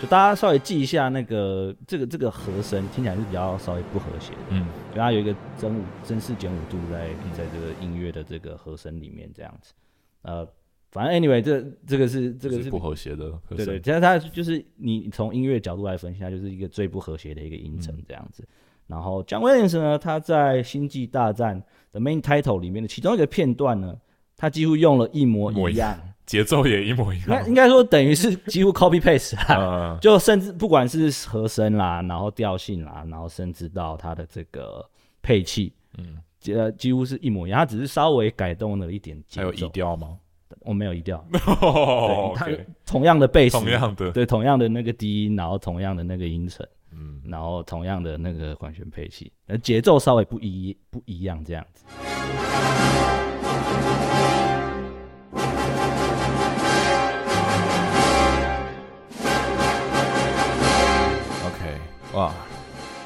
就大家稍微记一下那个这个这个和声听起来是比较稍微不和谐的，嗯，因为它有一个增五增四减五度在在这个音乐的这个和声里面这样子，呃，反正 anyway 这这个是这个是不和谐的和，对对，其实它就是你从音乐角度来分析，它就是一个最不和谐的一个音程这样子。然后 John Williams 呢，他在《星际大战》的 main title 里面的其中一个片段呢，他几乎用了一模一样。节奏也一模一样，那应该说等于是几乎 copy paste 啦，就甚至不管是和声啦，然后调性啦，然后甚至到它的这个配器，嗯，呃，几乎是一模一样，它只是稍微改动了一点节奏。还有移调吗？我没有移调。[LAUGHS] 它同样的贝斯，同样的对，同样的那个低音，然后同样的那个音程，嗯，然后同样的那个管弦配器，呃，节奏稍微不一不一样这样子。哇，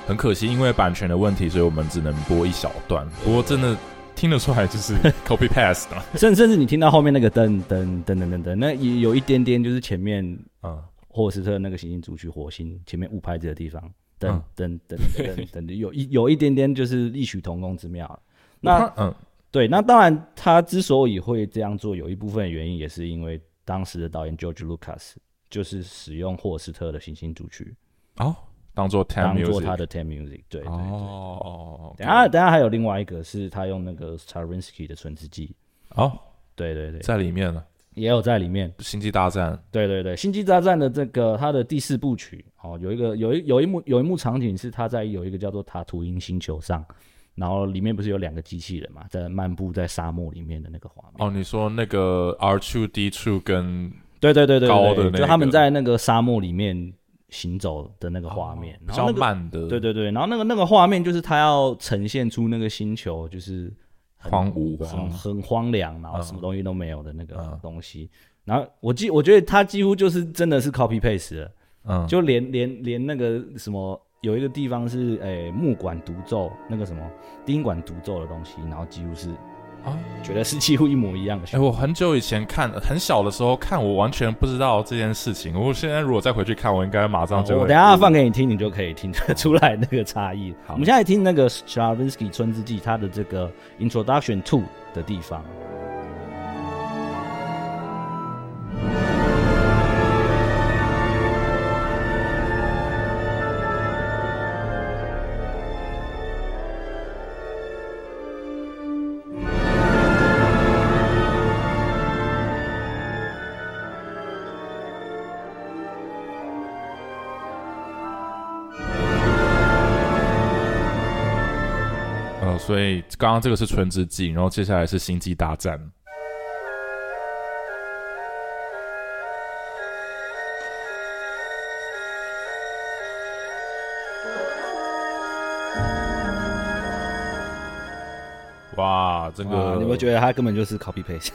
很可惜，因为版权的问题，所以我们只能播一小段。不过真的听得出来，就是 [LAUGHS] copy paste 的。甚甚至你听到后面那个噔噔噔噔噔噔，那也有一点点，就是前面啊，霍斯特那个行星主曲火星前面误拍子的地方，噔噔噔噔噔，有一有一点点就是异曲同工之妙。那嗯，对，那当然他之所以会这样做，有一部分原因也是因为当时的导演 George Lucas 就是使用霍斯特的行星主曲哦。当做当做他的 t e m music，对对对。哦，等下等下还有另外一个是他用那个 Starinsky 的纯子记。哦，对对对，在里面呢，也有在里面。星际大战，对对对，星际大战的这个他的第四部曲，哦，有一个有一有一幕有一幕场景是他在有一个叫做塔图因星球上，然后里面不是有两个机器人嘛，在漫步在沙漠里面的那个画面。哦，你说那个 R two D two 跟对对对对高的，就他们在那个沙漠里面。行走的那个画面，比较慢的，对对对，然后那个那个画面就是他要呈现出那个星球就是荒芜、很很荒凉，然后什么东西都没有的那个东西。然后我记，我觉得他几乎就是真的是 copy paste，嗯，就连连连那个什么有一个地方是诶木管独奏，那个什么低音管独奏的东西，然后几乎是。啊，觉得是几乎一模一样的。哎，我很久以前看，很小的时候看，我完全不知道这件事情。我现在如果再回去看，我应该马上就。我等下放给你听，你就可以听得出来那个差异。好，我们现在听那个 Stravinsky 春之祭，它的这个 Introduction to 的地方。所以刚刚这个是春之祭，然后接下来是星际大战。哇，这个你们觉得他根本就是 copy paste？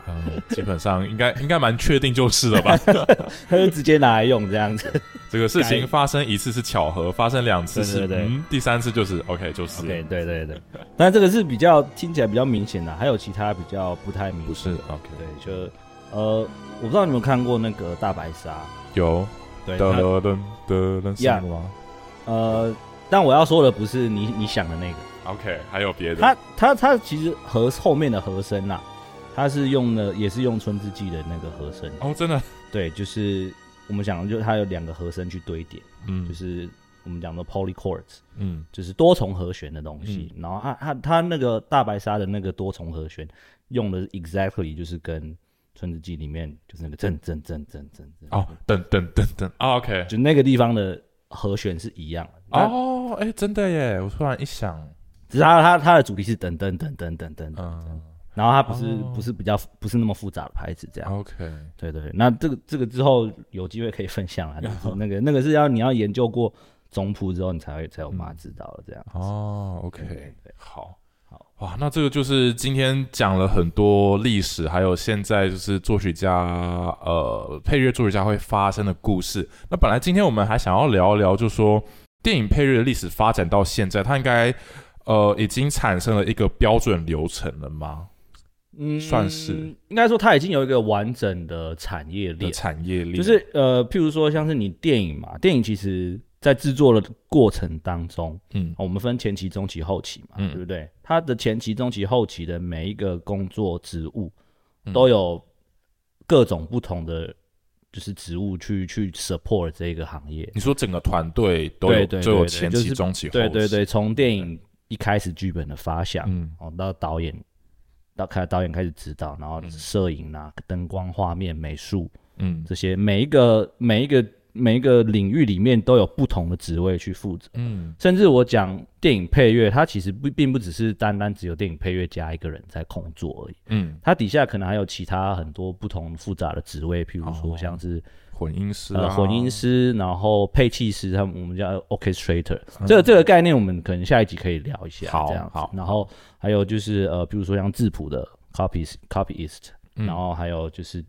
[LAUGHS] 基本上应该应该蛮确定就是了吧，[LAUGHS] 他就直接拿来用这样子。这个事情发生一次是巧合，发生两次是嗯，第三次就是 OK 就是 OK 对对对。但这个是比较听起来比较明显的，还有其他比较不太明。不是 OK 对，就呃，我不知道你有没有看过那个大白鲨？有。对。的的的吗？呃，但我要说的不是你你想的那个。OK，还有别的。他他他其实和后面的和声呐。他是用的，也是用春之祭的那个和声哦，真的，对，就是我们讲，就它有两个和声去堆叠，嗯，就是我们讲的 polychords，嗯，就是多重和弦的东西。然后它它它那个大白鲨的那个多重和弦用的 exactly 就是跟春之祭里面就是那个震震震震震震哦，噔噔噔噔，OK，就那个地方的和弦是一样的。哦，哎，真的耶！我突然一想，只是它它它的主题是噔噔噔噔噔噔噔。然后它不是不是比较不是那么复杂的牌子这样，OK，对对，那这个这个之后有机会可以分享啊，[LAUGHS] 那个那个是要你要研究过总谱之后你才会才有办法知道的这样。哦，OK，好，好，哇，那这个就是今天讲了很多历史，还有现在就是作曲家呃配乐作曲家会发生的故事。那本来今天我们还想要聊一聊，就说电影配乐的历史发展到现在，它应该呃已经产生了一个标准流程了吗？嗯，算是应该说，它已经有一个完整的产业链。产业链就是呃，譬如说，像是你电影嘛，电影其实在制作的过程当中，嗯，我们分前期、中期、后期嘛，对不对？它的前期、中期、后期的每一个工作职务，都有各种不同的就是职务去去 support 这个行业。你说整个团队都有都有前期、中期、后期，对对对，从电影一开始剧本的发想，嗯，哦，到导演。到开导演开始指导，然后摄影啊、灯光、画面、美术，嗯，这些每一个每一个每一个领域里面都有不同的职位去负责，嗯，甚至我讲电影配乐，它其实不并不只是单单只有电影配乐加一个人在工作而已，嗯，它底下可能还有其他很多不同复杂的职位，譬如说像是。混音师呃，混音师，然后配器师，他们我们叫 orchestrator。这个这个概念，我们可能下一集可以聊一下。好，这样好。然后还有就是呃，比如说像质谱的 copy copyist，然后还有就是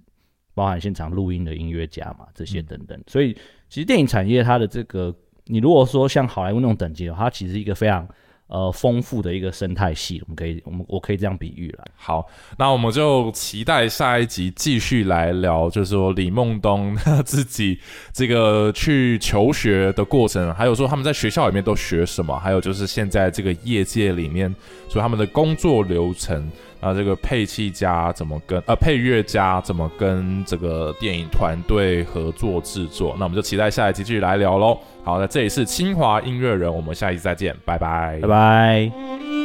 包含现场录音的音乐家嘛，这些等等。所以其实电影产业它的这个，你如果说像好莱坞那种等级的话，它其实一个非常。呃，丰富的一个生态系，我们可以，我们我可以这样比喻了。好，那我们就期待下一集继续来聊，就是说李梦东他 [LAUGHS] 自己这个去求学的过程，还有说他们在学校里面都学什么，还有就是现在这个业界里面，说他们的工作流程。啊，这个配器家怎么跟呃配乐家怎么跟这个电影团队合作制作？那我们就期待下一集继续来聊喽。好，那这里是清华音乐人，我们下一期再见，拜拜，拜拜。